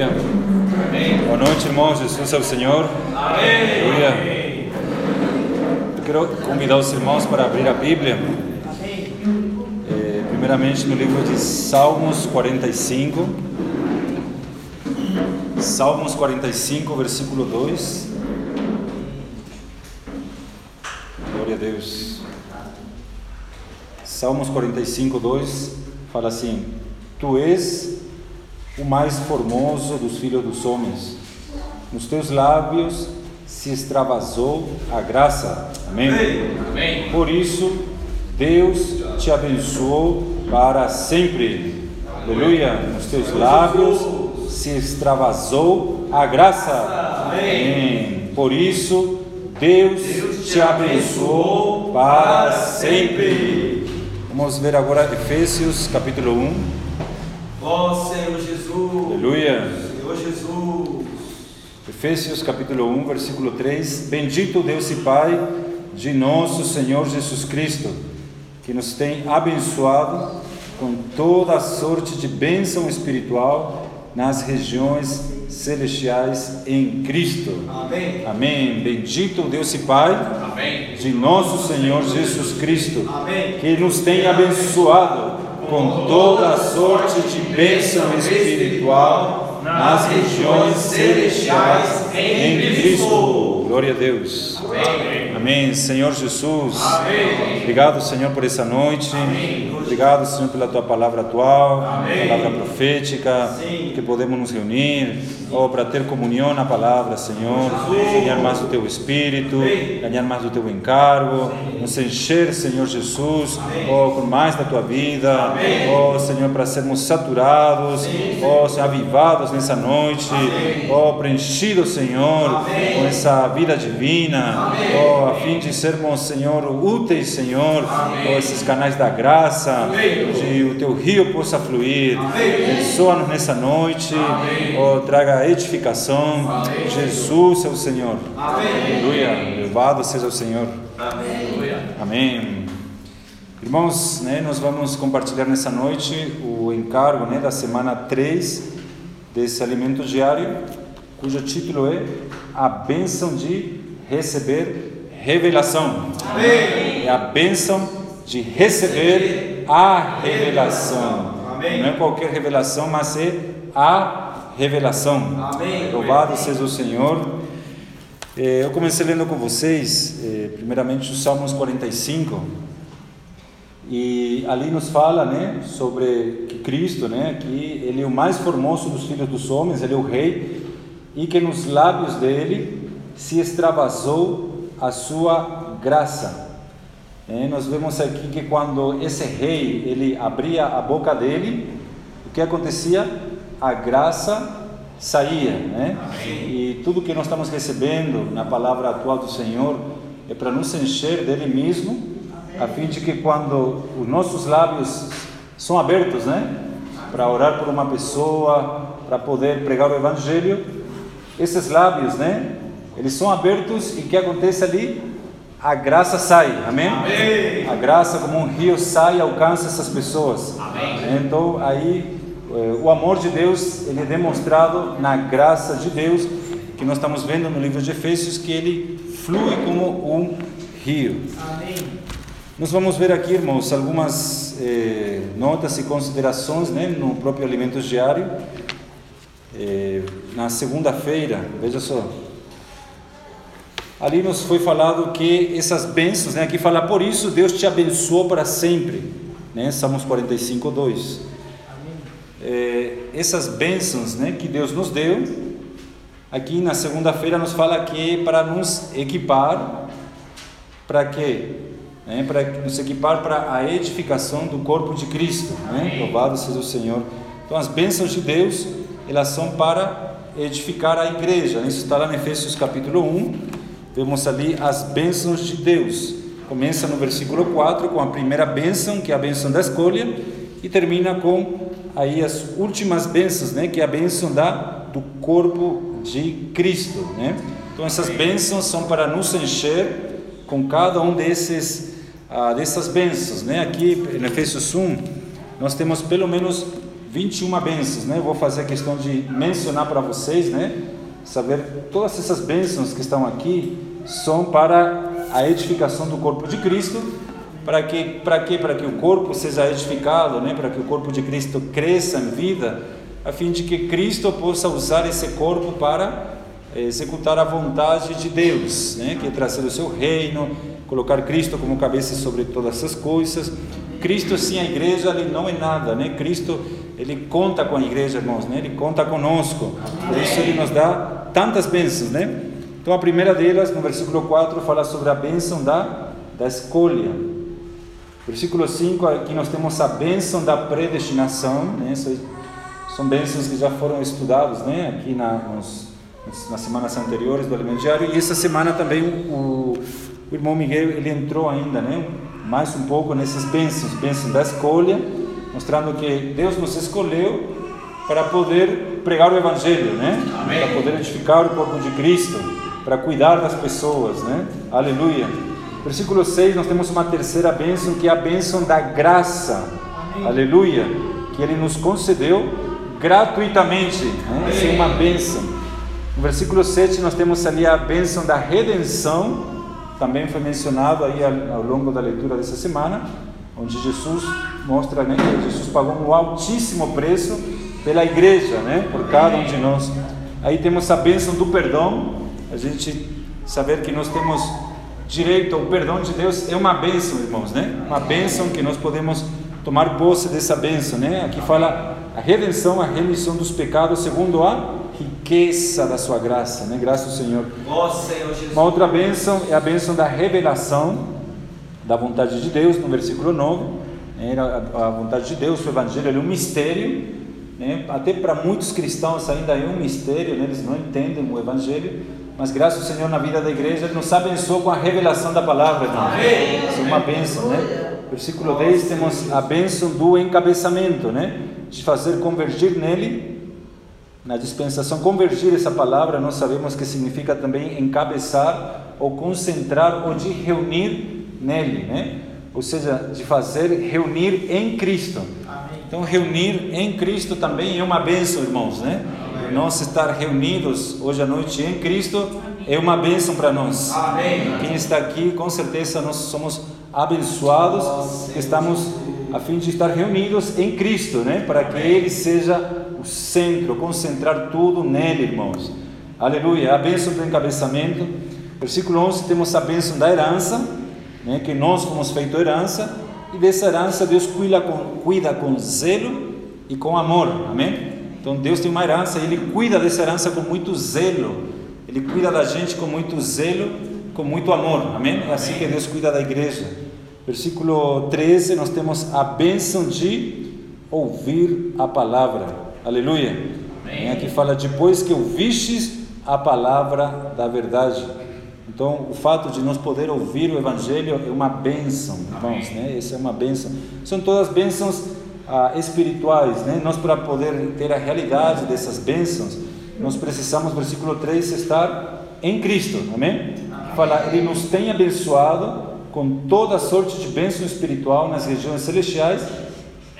Aleluia. Boa noite, irmãos. Jesus é o Senhor. Amém. Aleluia. Eu quero convidar os irmãos para abrir a Bíblia. Eh, primeiramente no livro de Salmos 45. Salmos 45, versículo 2. Glória a Deus. Salmos 45, 2 fala assim: Tu és o mais formoso dos filhos dos homens. Nos teus lábios se extravasou a graça. Amém? Amém. Por isso, Deus te abençoou para sempre. Aleluia. Nos teus lábios se extravasou a graça. Amém. Por isso, Deus te abençoou para sempre. Vamos ver agora Efésios capítulo 1. Ó Senhor Jesus. Aleluia. Senhor Jesus. Efésios capítulo 1, versículo 3: Bendito Deus e Pai de nosso Senhor Jesus Cristo, que nos tem abençoado com toda a sorte de bênção espiritual nas regiões celestiais em Cristo. Amém. Amém. Bendito Deus e Pai Amém. de nosso Senhor Jesus Cristo, Amém. que nos tem abençoado com toda a sorte de bênção espiritual nas regiões celestiais em Cristo. Glória a Deus. Amém. Amém. Senhor Jesus. Amém. Obrigado, Senhor, por essa noite. Obrigado, Senhor, pela tua palavra atual, Amém. palavra profética, Sim. que podemos nos reunir, oh, para ter comunhão na palavra, Senhor, ganhar mais do teu espírito, Amém. ganhar mais do teu encargo, nos encher, Senhor Jesus, oh, com mais da tua vida, Amém. oh, Senhor, para sermos saturados, oh, Senhor, avivados nessa noite, oh, preenchidos, Senhor, Amém. com essa vida divina, Amém. oh, a fim de sermos, Senhor, úteis, Senhor, Amém. oh, esses canais da graça, Amém. de o teu rio possa fluir. Abençoa-nos nessa noite, oh, traga edificação. Amém. Jesus é o Senhor. Aleluia. Louvado seja o Senhor. Amém. Amém. Irmãos, né, nós vamos compartilhar nessa noite o encargo né, da semana 3 desse alimento diário, cujo título é A Bênção de Receber Revelação. Amém. É a bênção de receber a revelação. Amém. Não é qualquer revelação, mas é a revelação. Amém. Louvado seja o Senhor. Eh, Eu comecei lendo com vocês, eh, primeiramente, os Salmos 45. E ali nos fala, né, sobre que Cristo, né, que ele é o mais formoso dos filhos dos homens, ele é o rei, e que nos lábios dele se extravasou a sua graça. Eh, nós vemos aqui que quando esse rei ele abria a boca dele, o que acontecia? A graça saía, né? E tudo que nós estamos recebendo na palavra atual do Senhor é para nos encher dele mesmo, a fim de que quando os nossos lábios são abertos, né? Para orar por uma pessoa, para poder pregar o evangelho, esses lábios, né? Eles são abertos e o que acontece ali? A graça sai, amém? Amém. A graça, como um rio, sai e alcança essas pessoas. Amém. Então, aí, eh, o amor de Deus, ele é demonstrado na graça de Deus, que nós estamos vendo no livro de Efésios, que ele flui como um rio. Amém. Nós vamos ver aqui, irmãos, algumas eh, notas e considerações né, no próprio Alimentos Diário. Eh, na segunda-feira, veja só. Ali nos foi falado que essas bênçãos, né, aqui fala, por isso Deus te abençoou para sempre. Né, Salmos 45, 2. Eh, essas bênçãos né, que Deus nos deu, aqui na segunda-feira nos fala que é para nos equipar, para quê? Né, para nos equipar para a edificação do corpo de Cristo. Né? Louvado seja o Senhor. Então, as bênçãos de Deus, elas são para edificar a igreja. Isso está lá em Efésios capítulo 1. Vemos ali as bênçãos de Deus. Começa no versículo 4 com a primeira bênção, que é a bênção da escolha, e termina com aí as últimas bênçãos, né, que é a bênção da do corpo de Cristo, né? Então essas bênçãos são para nos encher com cada um desses ah, dessas bênçãos, né? Aqui em Efésios 1, nós temos pelo menos 21 bênçãos, né? Vou fazer questão de mencionar para vocês, né? Saber todas essas bênçãos que estão aqui são para a edificação do corpo de Cristo, para que para que para que o corpo seja edificado, né? Para que o corpo de Cristo cresça em vida, a fim de que Cristo possa usar esse corpo para executar a vontade de Deus, né? Que é trazer o seu reino, colocar Cristo como cabeça sobre todas as coisas. Cristo sem a igreja ele não é nada, né? Cristo ele conta com a igreja, irmãos, né? Ele conta conosco. Por isso ele nos dá tantas bênçãos, né? Então a primeira delas, no versículo 4, fala sobre a bênção da da escolha. Versículo 5, aqui nós temos a bênção da predestinação, né? São bênçãos que já foram estudados, né? Aqui na, nos, nas semanas anteriores do Alimento Diário. E essa semana também o, o irmão Miguel, ele entrou ainda, né? mais um pouco nessas bênçãos, bênçãos da escolha, mostrando que Deus nos escolheu para poder pregar o Evangelho, né? Amém. Para poder edificar o corpo de Cristo, para cuidar das pessoas, né? Aleluia. Versículo 6, nós temos uma terceira bênção, que é a bênção da graça. Amém. Aleluia. Que Ele nos concedeu gratuitamente. Né? Essa é uma bênção. No versículo 7, nós temos ali a bênção da redenção também foi mencionado aí ao longo da leitura dessa semana, onde Jesus mostra né, que Jesus pagou um altíssimo preço pela igreja, né, por cada um de nós. Aí temos a bênção do perdão, a gente saber que nós temos direito ao perdão de Deus é uma bênção, irmãos, né? Uma bênção que nós podemos tomar posse dessa bênção, né? Aqui fala a redenção, a remissão dos pecados segundo a riqueza da sua graça, né? Graças ao Senhor. Senhor Uma outra bênção é a bênção da revelação da vontade de Deus, no versículo 9. Né? A vontade de Deus, o Evangelho é um mistério, né? até para muitos cristãos ainda é um mistério, né? eles não entendem o Evangelho, mas graças ao Senhor na vida da igreja, Ele nos abençoou com a revelação da palavra, irmão. Isso é uma bênção, né? Versículo 10 temos a bênção do encabeçamento, né? De fazer convergir nele na dispensação, convergir essa palavra, nós sabemos que significa também encabeçar ou concentrar ou de reunir nele, né? Ou seja, de fazer reunir em Cristo. Então, reunir em Cristo também é uma bênção, irmãos, né? Amém. Nós estar reunidos hoje à noite em Cristo é uma bênção para nós. Amém. Quem está aqui, com certeza, nós somos abençoados, estamos a fim de estar reunidos em Cristo, né? Para que Ele seja o centro, concentrar tudo nele, irmãos. Aleluia. A bênção do encabeçamento. Versículo 11, temos a bênção da herança, né, que nós fomos feito herança, e dessa herança Deus cuida com, cuida com zelo e com amor. Amém? Então Deus tem uma herança e Ele cuida dessa herança com muito zelo. Ele cuida da gente com muito zelo, com muito amor. Amém? É assim que Deus cuida da igreja. Versículo 13, nós temos a bênção de ouvir a palavra. Aleluia. Amém. Aqui fala depois que ouvistes a palavra da verdade. Então, o fato de nós poder ouvir o Evangelho é uma bênção, irmãos, né? Essa é uma bênção. São todas bênçãos ah, espirituais, né? Nós, para poder ter a realidade dessas bênçãos, nós precisamos, versículo 3, estar em Cristo, amém? Fala, Ele nos tem abençoado com toda sorte de bênção espiritual nas regiões celestiais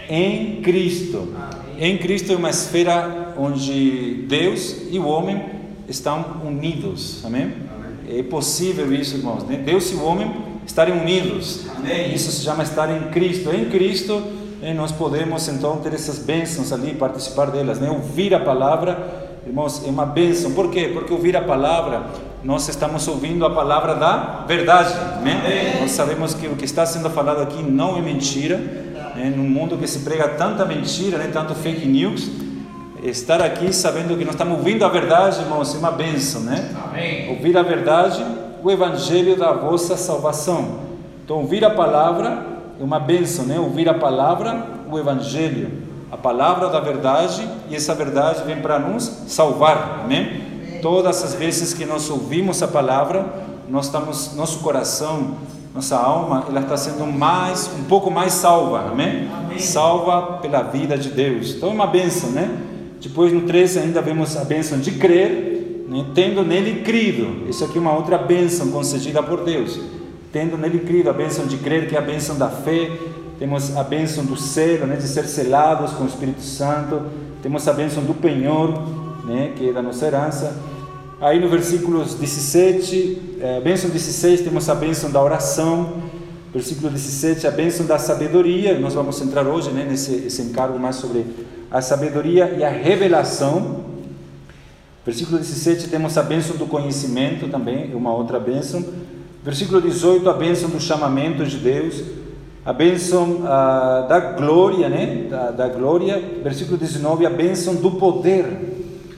em Cristo. Em Cristo é uma esfera onde Deus e o homem estão unidos. Amém? É possível isso, irmãos. Né? Deus e o homem estarem unidos. Amém. Isso se chama estar em Cristo. Em Cristo né, nós podemos então ter essas bênçãos ali, participar delas. Né? Ouvir a palavra, irmãos, é uma bênção. Por quê? Porque ouvir a palavra, nós estamos ouvindo a palavra da verdade. Amém. Nós sabemos que o que está sendo falado aqui não é mentira né, num mundo que se prega tanta mentira, né, tanto fake news, estar aqui sabendo que nós estamos ouvindo a verdade, irmãos, é uma bênção, né? Amém. Ouvir a verdade, o evangelho da vossa salvação. Então, ouvir a palavra é uma bênção, né? Ouvir a palavra, o evangelho, a palavra da verdade, e essa verdade vem para nos salvar, amém? Todas as vezes que nós ouvimos a palavra, nós estamos, nosso coração nossa alma ela está sendo mais, um pouco mais salva, amém? amém? Salva pela vida de Deus. Então é uma bênção, né? Depois no 13 ainda vemos a bênção de crer, né? tendo nele crido. Isso aqui é uma outra bênção concedida por Deus. Tendo nele crido, a bênção de crer, que é a bênção da fé, temos a bênção do selo, né, de ser selados com o Espírito Santo, temos a bênção do penhor, né, que é da nossa herança. Aí no versículos 17, é, bênção 16, temos a bênção da oração. Versículo 17, a bênção da sabedoria. Nós vamos entrar hoje né, nesse esse encargo mais sobre a sabedoria e a revelação. Versículo 17, temos a bênção do conhecimento também, é uma outra bênção. Versículo 18, a bênção do chamamento de Deus. A bênção ah, da glória, né? Da, da glória. Versículo 19, a bênção do poder.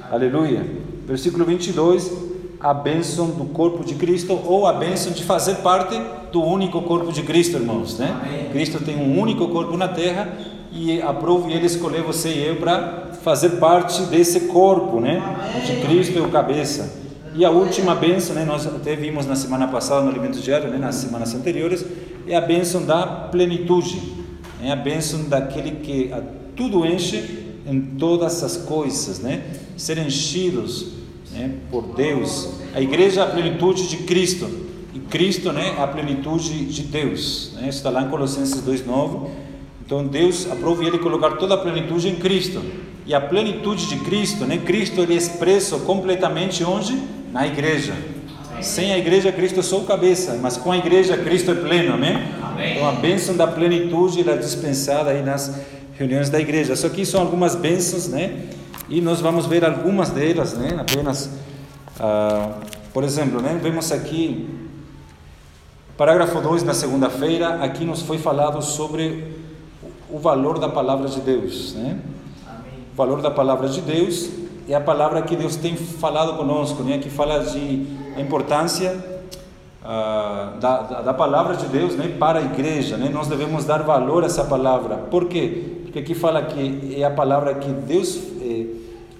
Aleluia. Versículo 22, a bênção do corpo de Cristo ou a bênção de fazer parte do único corpo de Cristo, irmãos, né? Amém. Cristo tem um único corpo na terra e aprove ele escolher você e eu para fazer parte desse corpo, né? De Cristo é o cabeça. E a última bênção, né? Nós até vimos na semana passada no alimento diário, né? Nas semanas anteriores, é a bênção da plenitude, é a bênção daquele que a tudo enche em todas as coisas, né? Ser enchidos né, por Deus. A igreja é a plenitude de Cristo e Cristo, né, é a plenitude de Deus. Né? Isso está lá em Colossenses 2:9. Então Deus aprova ele colocar toda a plenitude em Cristo. E a plenitude de Cristo, né? Cristo ele é expresso completamente onde? Na igreja. Sem a igreja, Cristo é só o cabeça, mas com a igreja, Cristo é pleno, amém? amém. Então a bênção da plenitude ela é dispensada aí nas reuniões da igreja. Só que são algumas bênçãos, né? E nós vamos ver algumas delas, né? Apenas, ah, por exemplo, né? Vemos aqui, parágrafo 2 na segunda-feira, aqui nos foi falado sobre o valor da palavra de Deus, né? O valor da palavra de Deus é a palavra que Deus tem falado conosco, né? Que fala de a importância Uh, da, da, da, palavra de Deus né, para a igreja. Né? Nós devemos dar valor a essa palavra. Por quê? Porque aqui fala que é a palavra que Deus é,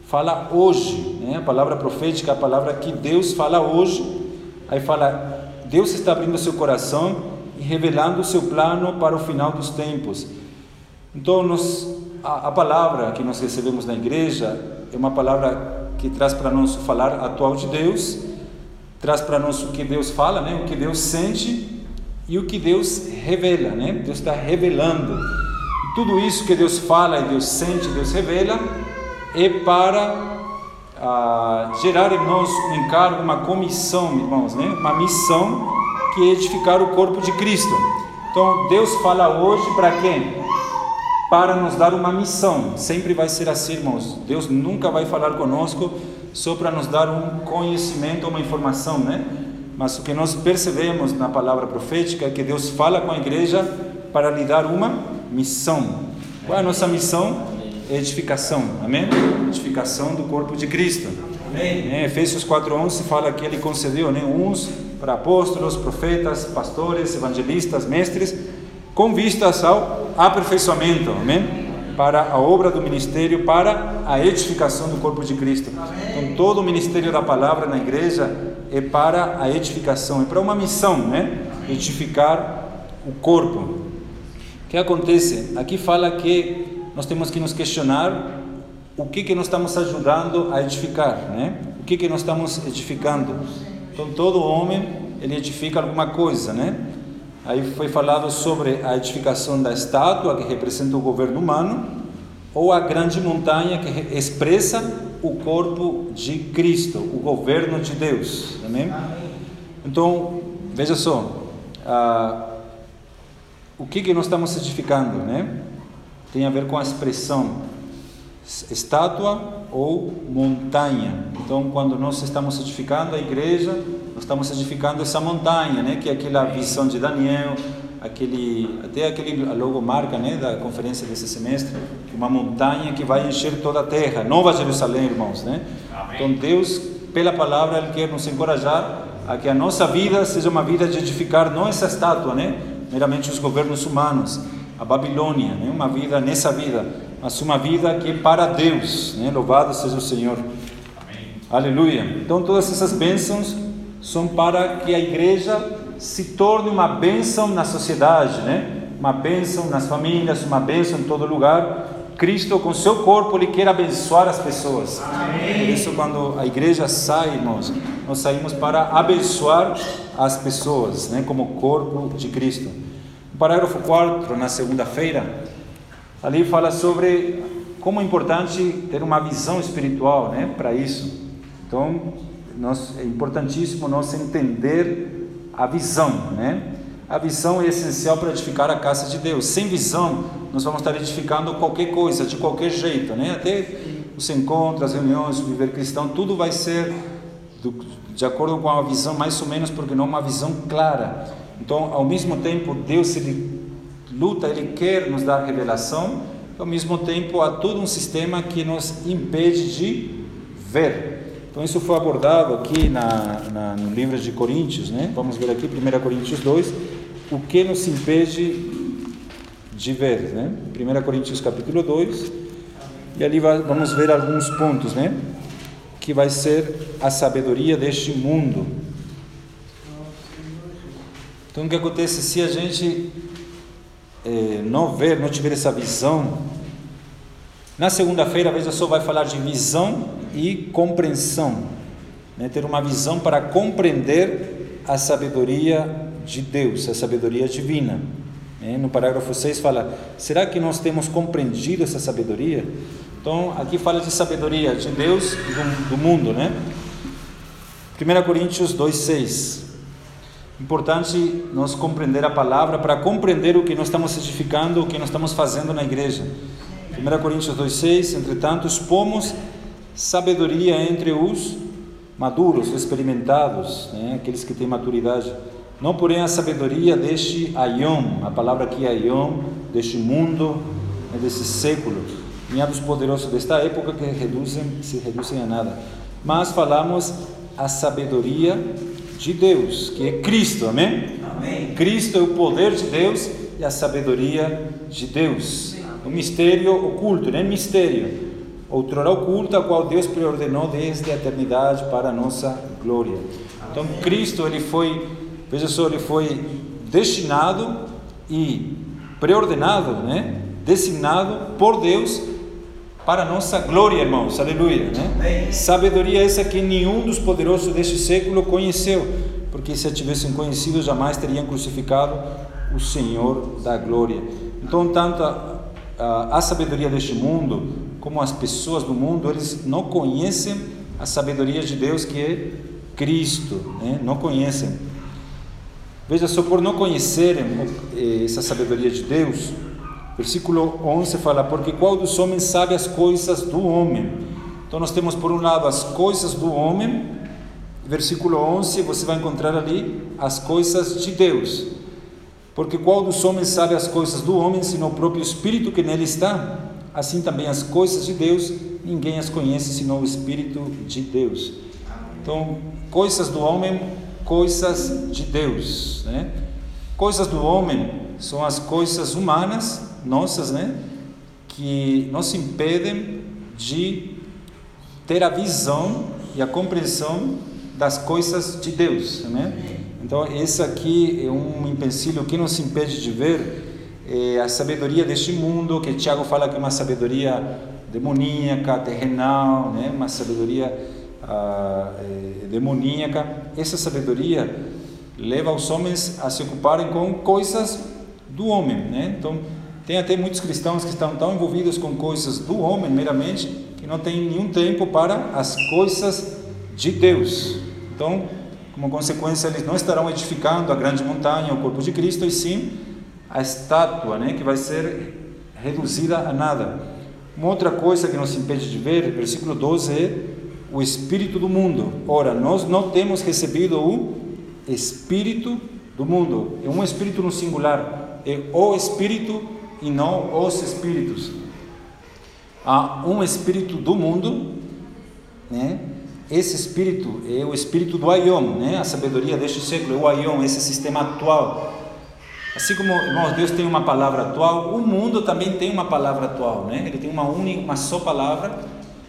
fala hoje, né? a palavra profética, a palavra que Deus fala hoje. Aí fala, Deus está abrindo seu coração e revelando o seu plano para o final dos tempos. Então, nós, a, a palavra que nós recebemos na igreja é uma palavra que traz para nós o falar atual de Deus, traz para nós o que Deus fala, né? o que Deus sente e o que Deus revela. Né? Deus está revelando. Tudo isso que Deus fala e Deus sente, Deus revela, é para ah, gerar em nós um encargo, uma comissão, irmãos, né? uma missão que é edificar o corpo de Cristo. Então, Deus fala hoje para quem? Para nos dar uma missão. Sempre vai ser assim, irmãos. Deus nunca vai falar conosco só para nos dar um conhecimento, uma informação, né? Mas o que nós percebemos na palavra profética é que Deus fala com a igreja para lhe dar uma missão. Qual é a nossa missão? Edificação, amém? Edificação do corpo de Cristo. Amém. É, Efésios 4:11 fala que ele concedeu né, uns para apóstolos, profetas, pastores, evangelistas, mestres, com vistas ao aperfeiçoamento, amém? Para a obra do ministério, para a edificação do corpo de Cristo. Então, todo o ministério da palavra na igreja é para a edificação, é para uma missão, né? Edificar o corpo que acontece? Aqui fala que nós temos que nos questionar o que que nós estamos ajudando a edificar, né? O que que nós estamos edificando? Então todo homem ele edifica alguma coisa, né? Aí foi falado sobre a edificação da estátua que representa o governo humano ou a grande montanha que expressa o corpo de Cristo, o governo de Deus, amém? Então veja só. Ah, o que, que nós estamos edificando, né? Tem a ver com a expressão estátua ou montanha. Então, quando nós estamos edificando a igreja, nós estamos edificando essa montanha, né? Que é aquela visão de Daniel, aquele até aquele logomarca, né? Da conferência desse semestre, uma montanha que vai encher toda a terra, Nova Jerusalém, irmãos, né? Então, Deus, pela palavra, ele quer nos encorajar a que a nossa vida seja uma vida de edificar não essa estátua, né? meramente os governos humanos, a Babilônia, né? uma vida nessa vida, mas uma vida que é para Deus, né? louvado seja o Senhor. Amém. Aleluia. Então todas essas bênçãos são para que a igreja se torne uma bênção na sociedade, né? Uma bênção nas famílias, uma bênção em todo lugar. Cristo, com seu corpo, ele quer abençoar as pessoas. Amém. Por isso, quando a igreja sai, irmãos, nós saímos para abençoar as pessoas, né, como corpo de Cristo. parágrafo 4, na segunda-feira, ali fala sobre como é importante ter uma visão espiritual né, para isso. Então, nós, é importantíssimo nós entender a visão, né? A visão é essencial para edificar a casa de Deus. Sem visão, nós vamos estar edificando qualquer coisa, de qualquer jeito, né? Até os encontros, as reuniões, o viver cristão, tudo vai ser do, de acordo com a visão mais ou menos, porque não é uma visão clara. Então, ao mesmo tempo, Deus ele luta, ele quer nos dar revelação, ao mesmo tempo há todo um sistema que nos impede de ver. Então, isso foi abordado aqui na, na, no livro de Coríntios, né? Vamos ver aqui, 1 Coríntios 2, o que nos impede de ver, né? 1 Coríntios capítulo 2, e ali vai, vamos ver alguns pontos, né? Que vai ser a sabedoria deste mundo. Então, o que acontece se a gente é, não ver, não tiver essa visão? Na segunda-feira, veja só, vai falar de visão e compreensão. Né? Ter uma visão para compreender a sabedoria de Deus, a sabedoria divina. Né? No parágrafo 6 fala: será que nós temos compreendido essa sabedoria? Então, aqui fala de sabedoria de Deus e do, do mundo, né? 1 Coríntios 2,6. Importante nós compreender a palavra para compreender o que nós estamos edificando, o que nós estamos fazendo na igreja. 1 Coríntios 2,6: Entretanto, expomos sabedoria entre os maduros, experimentados, né? aqueles que têm maturidade. Não, porém, a sabedoria deste aion, a palavra aqui é aion, deste mundo, né? desse século, nem a dos poderosos desta época que reduzem, se reduzem a nada. Mas falamos a sabedoria de Deus, que é Cristo, amém? amém? Cristo é o poder de Deus e a sabedoria de Deus. O mistério oculto, né? Mistério. Outrora oculta, a qual Deus preordenou desde a eternidade para a nossa glória. Então, Cristo, ele foi, veja só, ele foi destinado e preordenado, né? Designado por Deus para nossa glória, irmãos, aleluia. Né? Sabedoria essa que nenhum dos poderosos deste século conheceu, porque se a tivessem conhecido, jamais teriam crucificado o Senhor da glória. Então, tanto a, a, a sabedoria deste mundo, como as pessoas do mundo, eles não conhecem a sabedoria de Deus que é Cristo, né? não conhecem. Veja só, por não conhecerem eh, essa sabedoria de Deus, Versículo 11 fala: Porque qual dos homens sabe as coisas do homem? Então nós temos por um lado as coisas do homem, versículo 11 você vai encontrar ali as coisas de Deus. Porque qual dos homens sabe as coisas do homem, senão o próprio Espírito que nele está? Assim também as coisas de Deus, ninguém as conhece senão o Espírito de Deus. Então, coisas do homem, coisas de Deus. Né? Coisas do homem são as coisas humanas nossas, né? Que nos impedem de ter a visão e a compreensão das coisas de Deus, né? Então, esse aqui é um empecilho que nos impede de ver é, a sabedoria deste mundo, que Tiago fala que é uma sabedoria demoníaca, terrenal, né? Uma sabedoria é, demoníaca. Essa sabedoria leva os homens a se ocuparem com coisas do homem, né? Então, tem até muitos cristãos que estão tão envolvidos com coisas do homem meramente que não têm nenhum tempo para as coisas de Deus. Então, como consequência, eles não estarão edificando a grande montanha, o corpo de Cristo, e sim a estátua, né, que vai ser reduzida a nada. Uma outra coisa que nos impede de ver, versículo 12, é o espírito do mundo. Ora, nós não temos recebido o espírito do mundo. É um espírito no singular, é o espírito e não os espíritos. Há um espírito do mundo, né? Esse espírito é o espírito do Aion, né? A sabedoria deste século, é o Aion, esse sistema atual. Assim como, irmãos, Deus tem uma palavra atual, o mundo também tem uma palavra atual, né? Ele tem uma única, uma só palavra,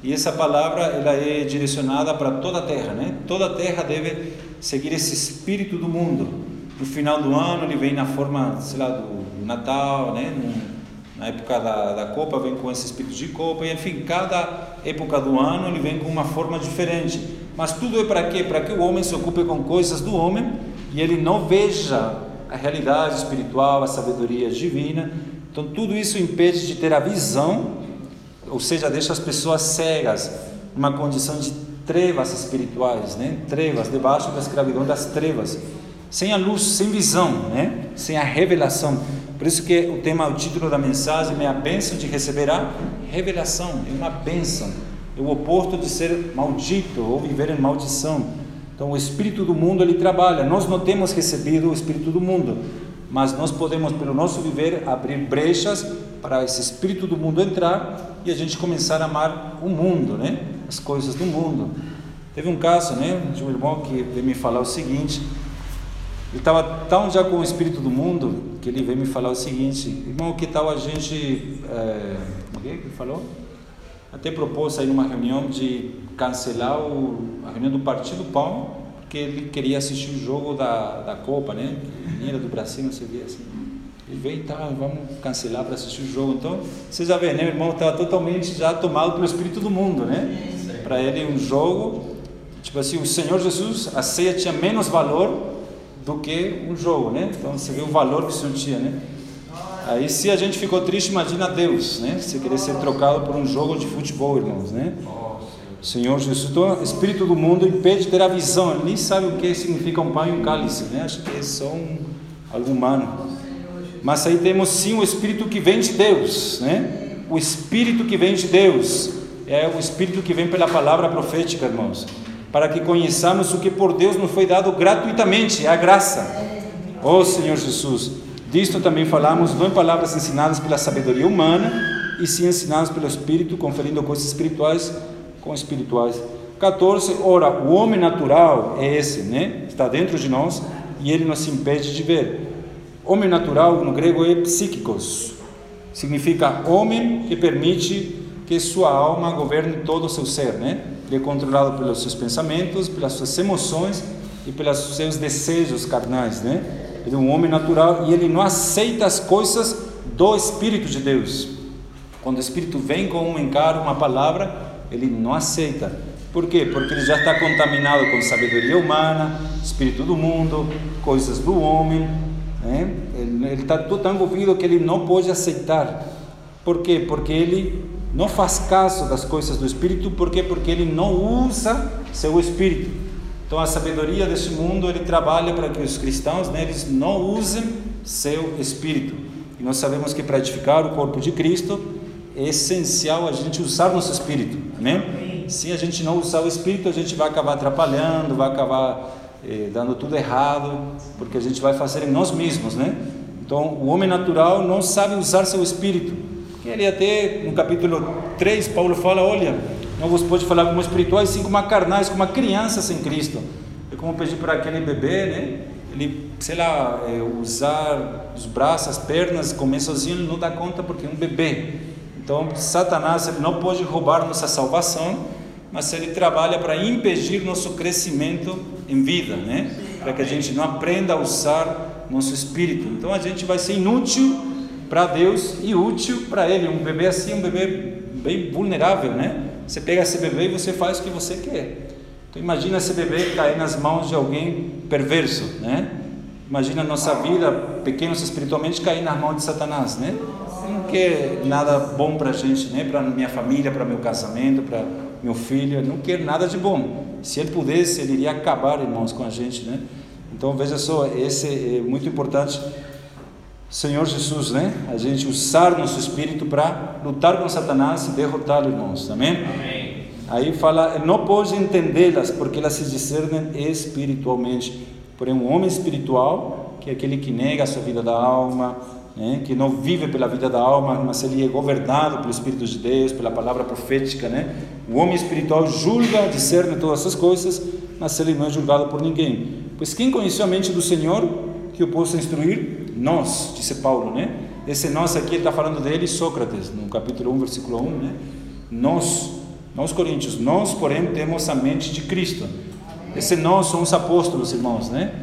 e essa palavra ela é direcionada para toda a terra, né? Toda a terra deve seguir esse espírito do mundo. No final do ano ele vem na forma, sei lá, do Natal, né? na época da, da Copa vem com esse espírito de Copa, e enfim, cada época do ano ele vem com uma forma diferente. Mas tudo é para quê? Para que o homem se ocupe com coisas do homem e ele não veja a realidade espiritual, a sabedoria divina. Então, tudo isso impede de ter a visão, ou seja, deixa as pessoas cegas, numa condição de trevas espirituais, né? Trevas, debaixo da escravidão das trevas, sem a luz, sem visão, né? Sem a revelação. Por isso que o tema, o título da mensagem é a bênção de receber a revelação, é uma bênção, é o oposto de ser maldito ou viver em maldição. Então o espírito do mundo ele trabalha. Nós não temos recebido o espírito do mundo, mas nós podemos pelo nosso viver abrir brechas para esse espírito do mundo entrar e a gente começar a amar o mundo, né? As coisas do mundo. Teve um caso, né, de um irmão que veio me falar o seguinte, ele estava tão já com o espírito do mundo que ele veio me falar o seguinte: irmão, que tal a gente. É, o que ele falou? Até propôs aí numa reunião de cancelar o, a reunião do Partido Pão, porque ele queria assistir o jogo da, da Copa, né? Que era do Brasil, não sei o que assim. Ele veio e tá, vamos cancelar para assistir o jogo. Então, você já vê, né? Irmão estava totalmente já tomado pelo espírito do mundo, né? Para ele, um jogo, tipo assim, o Senhor Jesus, a ceia tinha menos valor do que um jogo, né? Então você vê o valor que o Senhor tinha, né? Aí se a gente ficou triste, imagina Deus, né? Se querer ser trocado por um jogo de futebol, irmãos, né? O Senhor Jesus, o espírito do mundo impede de ter a visão, ele nem sabe o que significa um pão e um cálice, né? Acho que é só um, algo humano. Mas aí temos sim o espírito que vem de Deus, né? O espírito que vem de Deus é o espírito que vem pela palavra profética, irmãos para que conheçamos o que por Deus nos foi dado gratuitamente, a graça. Oh Senhor Jesus, disto também falamos, não em palavras ensinadas pela sabedoria humana, e sim ensinadas pelo Espírito, conferindo coisas espirituais com espirituais. 14. Ora, o homem natural é esse, né? Está dentro de nós e ele nos impede de ver. Homem natural no grego é psíquicos, significa homem que permite que sua alma governe todo o seu ser, né? Ele é controlado pelos seus pensamentos, pelas suas emoções e pelos seus desejos carnais, né? Ele é um homem natural e ele não aceita as coisas do Espírito de Deus. Quando o Espírito vem com um encaro, uma palavra, ele não aceita. Por quê? Porque ele já está contaminado com sabedoria humana, espírito do mundo, coisas do homem. Né? Ele está tão envolvido que ele não pode aceitar. Por quê? Porque ele não faz caso das coisas do Espírito, por quê? Porque ele não usa seu Espírito. Então a sabedoria desse mundo, ele trabalha para que os cristãos, né, eles não usem seu Espírito. E nós sabemos que para edificar o corpo de Cristo, é essencial a gente usar nosso Espírito, né? Se a gente não usar o Espírito, a gente vai acabar atrapalhando, vai acabar eh, dando tudo errado, porque a gente vai fazer em nós mesmos, né? Então, o homem natural não sabe usar seu Espírito. Ele até no capítulo 3, Paulo fala: Olha, não vos pode falar como espirituais, sim como carnais, como crianças em Cristo. É como pedir para aquele bebê, né? Ele, sei lá, é, usar os braços, as pernas, comer sozinho, ele não dá conta porque é um bebê. Então, Satanás ele não pode roubar nossa salvação, mas ele trabalha para impedir nosso crescimento em vida, né? Para que a gente não aprenda a usar nosso espírito. Então, a gente vai ser inútil para Deus e útil para ele. Um bebê assim, um bebê bem vulnerável, né? Você pega esse bebê e você faz o que você quer. Então imagina esse bebê cair nas mãos de alguém perverso, né? Imagina a nossa vida, pequenos espiritualmente, cair nas mãos de Satanás, né? Não quer nada bom para a gente, né? Para minha família, para meu casamento, para meu filho, não quer nada de bom. Se ele pudesse, ele iria acabar, irmãos, com a gente, né? Então veja só, esse é muito importante Senhor Jesus, né? A gente usar nosso espírito para lutar com Satanás e derrotá-lo, irmãos. Amém? Amém? Aí fala, não pode entendê-las porque elas se discernem espiritualmente. Porém, um homem espiritual, que é aquele que nega a sua vida da alma, né? que não vive pela vida da alma, mas ele é governado pelo Espírito de Deus, pela palavra profética, né? O homem espiritual julga, discerne todas essas coisas, mas ele não é julgado por ninguém. Pois quem conheceu a mente do Senhor que o possa instruir? Nós, disse Paulo, né? Esse nós aqui está falando dele, Sócrates, no capítulo 1, versículo 1, né? Nós, nós coríntios, nós, porém, temos a mente de Cristo. Esse nós são os apóstolos, irmãos, né?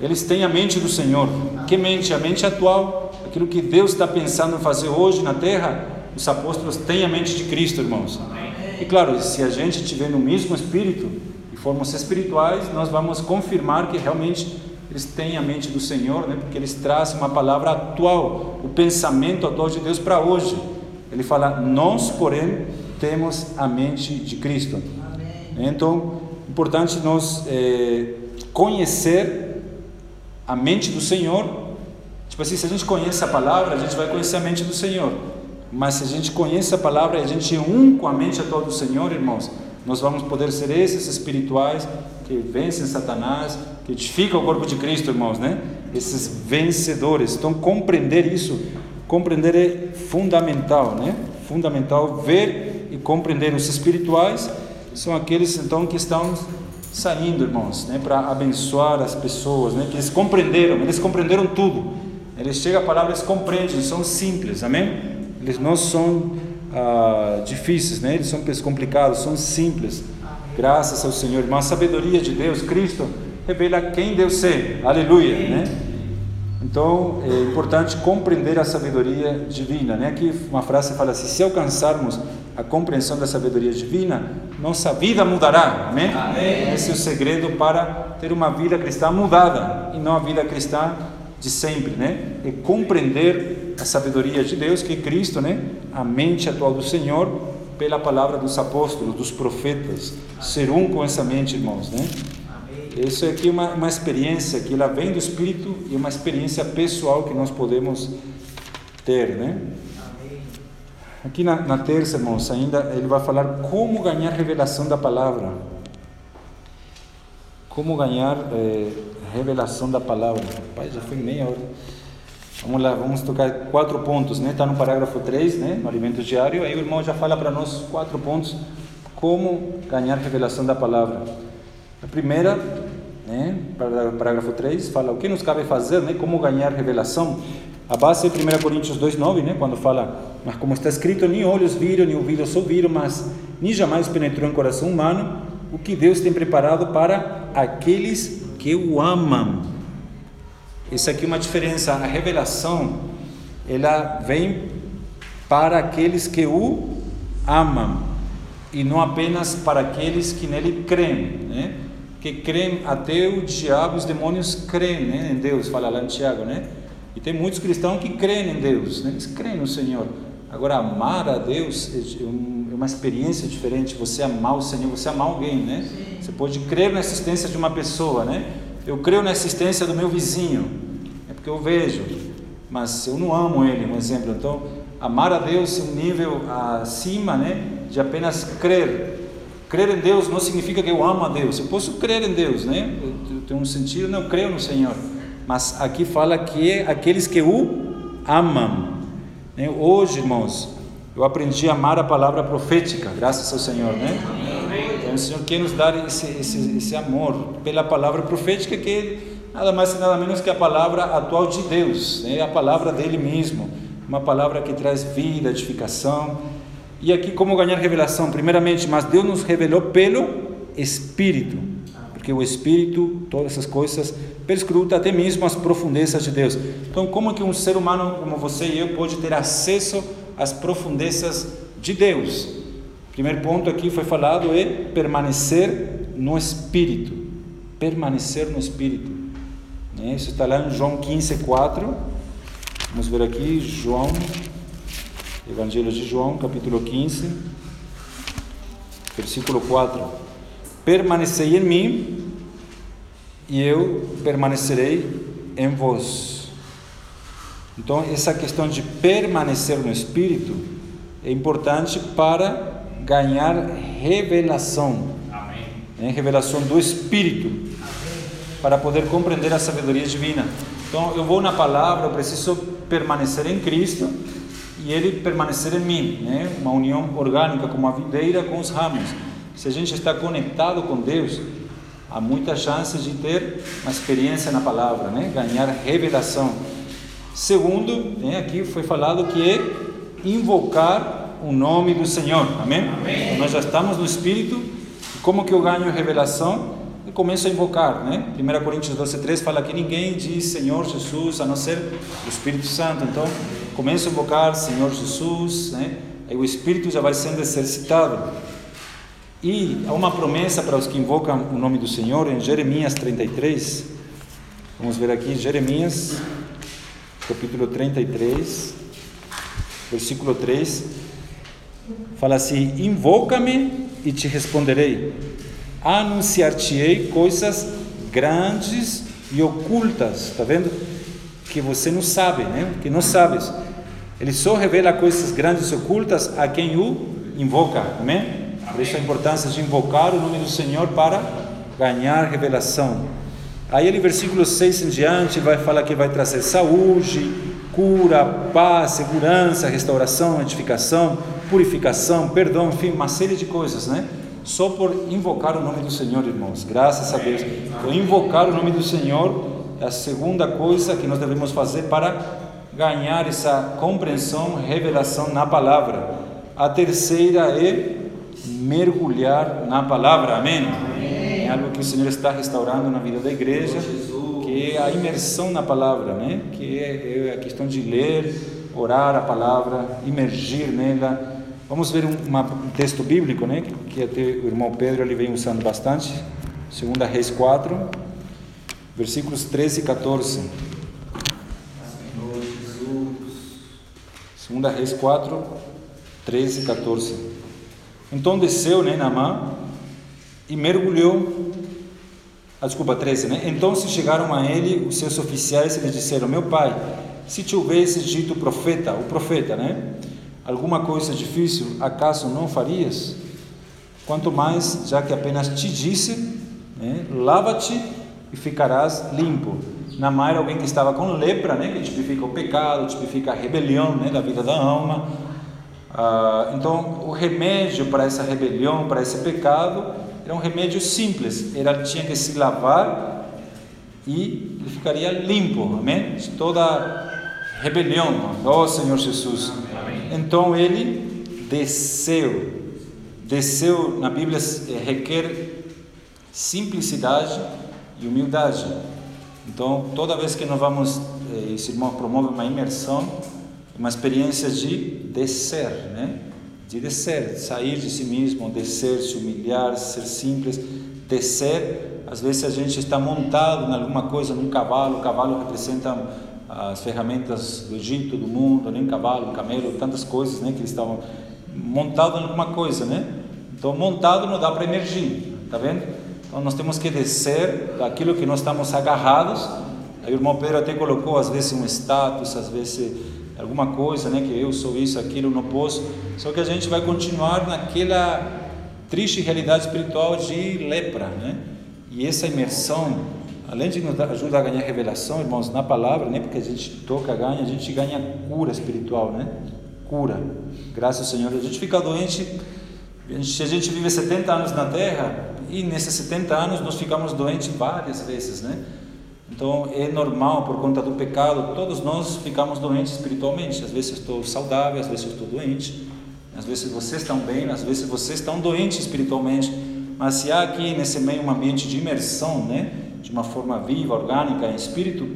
Eles têm a mente do Senhor. Que mente? A mente atual, aquilo que Deus está pensando em fazer hoje na terra. Os apóstolos têm a mente de Cristo, irmãos. E claro, se a gente estiver no mesmo espírito e formos espirituais, nós vamos confirmar que realmente eles têm a mente do Senhor, né? porque eles trazem uma palavra atual, o pensamento atual de Deus para hoje. Ele fala: Nós, porém, temos a mente de Cristo. Amém. Então, importante nós é, conhecer a mente do Senhor. Tipo assim, se a gente conhece a palavra, a gente vai conhecer a mente do Senhor. Mas se a gente conhece a palavra e a gente é um com a mente atual do Senhor, irmãos, nós vamos poder ser esses espirituais que vencem Satanás, que edificam o corpo de Cristo, irmãos, né? Esses vencedores. Então, compreender isso, compreender é fundamental, né? Fundamental ver e compreender os espirituais são aqueles então que estão saindo, irmãos, né, para abençoar as pessoas, né, que eles compreenderam, eles compreenderam tudo. Eles chegam a palavra, eles compreendem, são simples, amém? Eles não são ah, difíceis, né? Eles são complicados, são simples. Graças ao Senhor, irmão, a sabedoria de Deus, Cristo revela quem Deus é. Aleluia, né? Então é importante compreender a sabedoria divina, né? Aqui uma frase fala assim: se alcançarmos a compreensão da sabedoria divina, nossa vida mudará. Amém? Amém? Esse é o segredo para ter uma vida cristã mudada e não a vida cristã de sempre, né? É compreender a sabedoria de Deus, que é Cristo, né? A mente atual do Senhor, pela palavra dos apóstolos, dos profetas. Ser um com essa mente, irmãos, né? Isso aqui é uma, uma experiência que ela vem do Espírito e uma experiência pessoal que nós podemos ter, né? Aqui na, na terça, irmãos, ainda ele vai falar como ganhar revelação da palavra. Como ganhar é, revelação da palavra. Pai, já foi meia hora. Vamos lá, vamos tocar quatro pontos, né? Está no parágrafo 3, né? No alimento diário. Aí o irmão já fala para nós quatro pontos como ganhar revelação da palavra. A primeira, né? Parágrafo 3, fala o que nos cabe fazer, né? Como ganhar revelação. A base é 1 Coríntios 2,9, né? Quando fala, mas como está escrito, nem olhos viram, nem ouvidos ouviram, mas nem jamais penetrou em coração humano o que Deus tem preparado para aqueles que o amam. Isso aqui é uma diferença. A revelação, ela vem para aqueles que o amam e não apenas para aqueles que nele creem, né? Que creem até o diabo, os demônios creem né? em Deus, fala lá em Tiago, né? E tem muitos cristãos que creem em Deus, né? eles creem no Senhor. Agora, amar a Deus é, é uma experiência diferente. Você amar o Senhor, você amar alguém, né? Você pode crer na existência de uma pessoa, né? Eu creio na existência do meu vizinho, é porque eu vejo, mas eu não amo ele, um exemplo. Então, amar a Deus é um nível acima, né? De apenas crer. Crer em Deus não significa que eu amo a Deus. Eu posso crer em Deus, né? Eu tenho um sentido, não eu creio no Senhor. Mas aqui fala que é aqueles que o amam. Né? Hoje, irmãos, eu aprendi a amar a palavra profética, graças ao Senhor, né? Então, o Senhor quer nos dar esse, esse, esse amor pela palavra profética, que é nada mais e nada menos que a palavra atual de Deus, né? a palavra dele mesmo, uma palavra que traz vida, edificação. E aqui, como ganhar revelação? Primeiramente, mas Deus nos revelou pelo Espírito, porque o Espírito, todas essas coisas, perscruta até mesmo as profundezas de Deus. Então, como que um ser humano como você e eu pode ter acesso às profundezas de Deus? Primeiro ponto aqui foi falado é permanecer no Espírito. Permanecer no Espírito. Né? Isso está lá em João 15, 4. Vamos ver aqui, João, Evangelho de João, capítulo 15, versículo 4. Permanecei em mim e eu permanecerei em vós. Então, essa questão de permanecer no Espírito é importante para ganhar revelação. Amém. Né? Revelação do Espírito. Para poder compreender a sabedoria divina. Então, eu vou na palavra, eu preciso permanecer em Cristo e Ele permanecer em mim. Né? Uma união orgânica, como a videira com os ramos. Se a gente está conectado com Deus, há muitas chances de ter uma experiência na palavra, né? ganhar revelação. Segundo, né, aqui foi falado que é invocar o nome do Senhor, amém? amém. Então, nós já estamos no Espírito, como que eu ganho revelação? Eu começo a invocar, né? 1 Coríntios 12, 3 fala que ninguém diz Senhor Jesus a não ser o Espírito Santo, então começo a invocar Senhor Jesus, né? Aí o Espírito já vai sendo exercitado. E há uma promessa para os que invocam o nome do Senhor em Jeremias 33. Vamos ver aqui Jeremias, capítulo 33, versículo 3. Fala assim: Invoca-me e te responderei, anunciar-te-ei coisas grandes e ocultas. Está vendo? Que você não sabe, né? Que não sabes. Ele só revela coisas grandes e ocultas a quem o invoca. Amém? Por isso a importância de invocar o nome do Senhor para ganhar revelação. Aí ele, versículo 6 em diante, vai falar que vai trazer saúde, cura, paz, segurança, restauração, edificação, purificação, perdão, enfim, uma série de coisas, né? Só por invocar o nome do Senhor, irmãos. Graças a Deus. Então, invocar o nome do Senhor é a segunda coisa que nós devemos fazer para ganhar essa compreensão, revelação na palavra. A terceira é mergulhar na palavra. Amém? É algo que o Senhor está restaurando na vida da igreja, que é a imersão na palavra, né? Que é, é a questão de ler, orar a palavra, imergir nela. Vamos ver um, uma, um texto bíblico, né? Que até o irmão Pedro ele vem usando bastante. 2 Reis 4, versículos 13 e 14. 2 Reis 4, 13 e 14. Então desceu né, Naamã e mergulhou. Ah, desculpa, 13, né? Então se chegaram a ele os seus oficiais e lhe disseram: Meu pai, se te houvesse dito profeta, o profeta, né? Alguma coisa difícil, acaso não farias? Quanto mais, já que apenas te disse, né? lava-te e ficarás limpo. Naamã era alguém que estava com lepra, né? Que tipifica o pecado, tipifica a rebelião, né? Da vida da alma. Ah, então, o remédio para essa rebelião, para esse pecado, era um remédio simples. Ele tinha que se lavar e ele ficaria limpo, amém? De toda rebelião, ó oh, Senhor Jesus. Então ele desceu. Desceu na Bíblia requer simplicidade e humildade. Então, toda vez que nós vamos, eh, esse irmão promove uma imersão, uma experiência de descer, né? De descer, sair de si mesmo, descer, se humilhar, ser simples, descer. Às vezes a gente está montado em alguma coisa, num cavalo, o cavalo representa as ferramentas do Egito, do mundo, nem cavalo, camelo, tantas coisas, né? Que eles estavam montados em alguma coisa, né? Então, montado não dá para emergir, tá vendo? Então, nós temos que descer daquilo que nós estamos agarrados. Aí o irmão Pedro até colocou, às vezes, um status, às vezes alguma coisa, né, que eu sou isso, aquilo, não posso. Só que a gente vai continuar naquela triste realidade espiritual de lepra, né? E essa imersão, além de nos ajudar a ganhar revelação, irmãos, na palavra, né, porque a gente toca, ganha, a gente ganha cura espiritual, né? Cura. Graças ao Senhor. A gente fica doente, se a gente vive 70 anos na terra, e nesses 70 anos nós ficamos doentes várias vezes, né? Então é normal por conta do pecado, todos nós ficamos doentes espiritualmente. Às vezes estou saudável, às vezes estou doente. Às vezes vocês estão bem, às vezes vocês estão doentes espiritualmente. Mas se há aqui nesse meio um ambiente de imersão, né, de uma forma viva, orgânica, em espírito,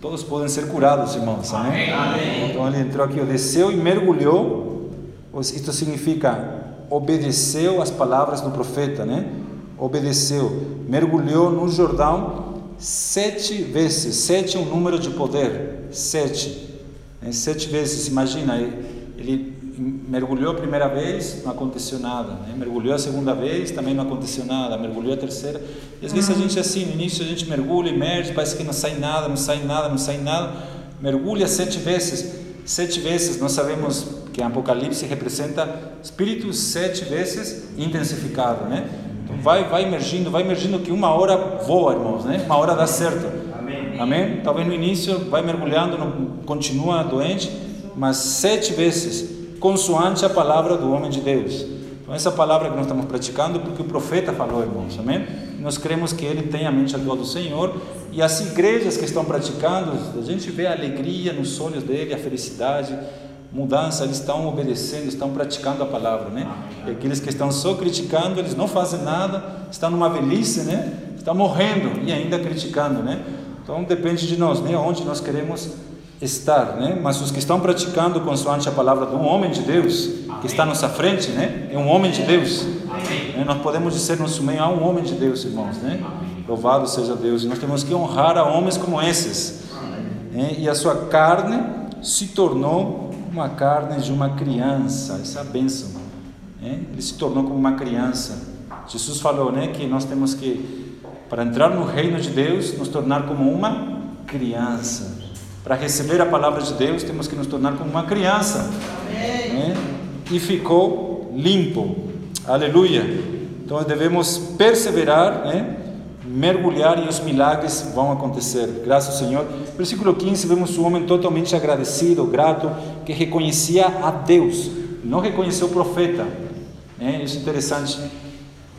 todos podem ser curados, irmãos. Amém? amém. Então ele entrou aqui, desceu e mergulhou. Isto significa obedeceu às palavras do profeta, né? Obedeceu, mergulhou no Jordão sete vezes. Sete é um número de poder. Sete. É, sete vezes. Imagina, ele mergulhou a primeira vez, não aconteceu nada. Né? Mergulhou a segunda vez, também não aconteceu nada. Mergulhou a terceira. E às vezes a gente é assim, no início a gente mergulha, emerge, parece que não sai nada, não sai nada, não sai nada. Mergulha sete vezes. Sete vezes, nós sabemos que Apocalipse representa Espírito sete vezes intensificado, né? Então vai, vai emergindo, vai emergindo que uma hora voa, irmãos, né? Uma hora dá certo. Amém. Amém? Talvez no início vai mergulhando, não, continua doente, mas sete vezes, consoante a palavra do homem de Deus. Então essa palavra que nós estamos praticando, porque o profeta falou, irmãos, amém? Nós cremos que ele tem a mente atual do Senhor e as igrejas que estão praticando, a gente vê a alegria nos olhos dele, a felicidade mudança, eles estão obedecendo, estão praticando a palavra, né? E aqueles que estão só criticando, eles não fazem nada, estão numa velhice, né? Estão morrendo e ainda criticando, né? Então depende de nós, né? Onde nós queremos estar, né? Mas os que estão praticando consoante a palavra de um homem de Deus, que está à nossa frente, né? É um homem de Deus. Amém. Né? Nós podemos dizer no nosso meio há um homem de Deus, irmãos, né? Louvado seja Deus. E nós temos que honrar a homens como esses. Né? E a sua carne se tornou uma carne de uma criança. Essa é a bênção. Né? Ele se tornou como uma criança. Jesus falou, né, que nós temos que para entrar no reino de Deus, nos tornar como uma criança. Para receber a palavra de Deus, temos que nos tornar como uma criança. Né? E ficou limpo. Aleluia. Então devemos perseverar, né? mergulhar e os milagres vão acontecer. Graças ao Senhor. Versículo 15, vemos um homem totalmente agradecido, grato, que reconhecia a Deus, não reconheceu o profeta. Né? Isso é interessante.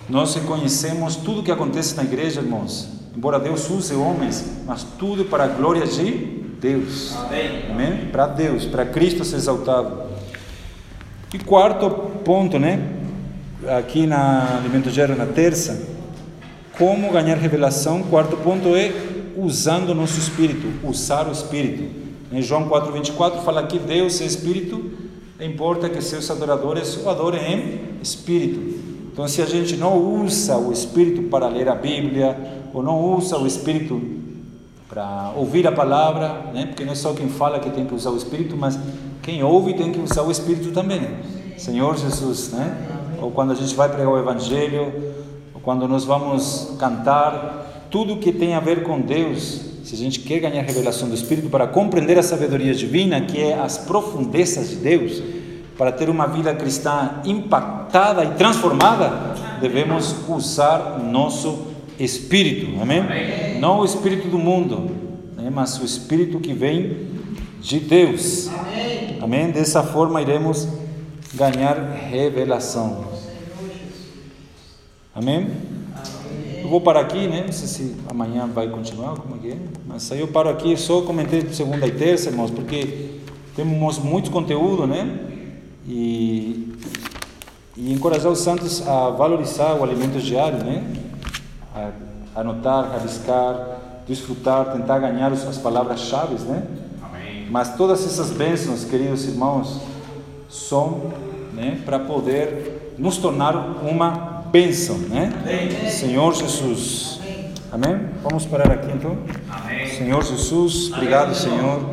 Nós reconhecemos tudo que acontece na igreja, irmãos. Embora Deus use homens, mas tudo para a glória de Deus. Amém. Amém? Para Deus, para Cristo ser exaltado. E quarto ponto, né? Aqui na Alimento Gero, na terça, como ganhar revelação. Quarto ponto é usando o nosso espírito, usar o espírito. Em João 4:24 fala que Deus é espírito, importa que seus adoradores o adorem em espírito. Então, se a gente não usa o espírito para ler a Bíblia, ou não usa o espírito para ouvir a palavra, né? porque não é só quem fala que tem que usar o espírito, mas quem ouve tem que usar o espírito também. Senhor Jesus, né? Ou quando a gente vai pregar o Evangelho, ou quando nós vamos cantar, tudo que tem a ver com Deus, se a gente quer ganhar revelação do Espírito para compreender a sabedoria divina, que é as profundezas de Deus, para ter uma vida cristã impactada e transformada, devemos usar nosso espírito, amém? amém. Não o espírito do mundo, né? mas o espírito que vem de Deus, amém. amém? Dessa forma iremos ganhar revelação, amém? Eu vou parar aqui, né? Não sei se amanhã vai continuar, como é que é? Mas aí eu paro aqui, só comentei segunda e terça, irmãos, porque temos muito conteúdo, né? E, e encorajar os santos a valorizar o alimento diário, né? A anotar, rabiscar, desfrutar, tentar ganhar as palavras-chave, né? Amém. Mas todas essas bênçãos, queridos irmãos, são né, para poder nos tornar uma bênção, né? Amém. Senhor Jesus. Amém? Vamos parar aqui então. Amém. Senhor Jesus, obrigado, Amém. Senhor.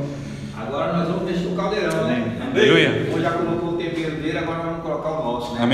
Agora nós vamos deixar o caldeirão, né? Aleluia. Ou já colocou o tempero dele, agora vamos colocar o nosso, né? Amém.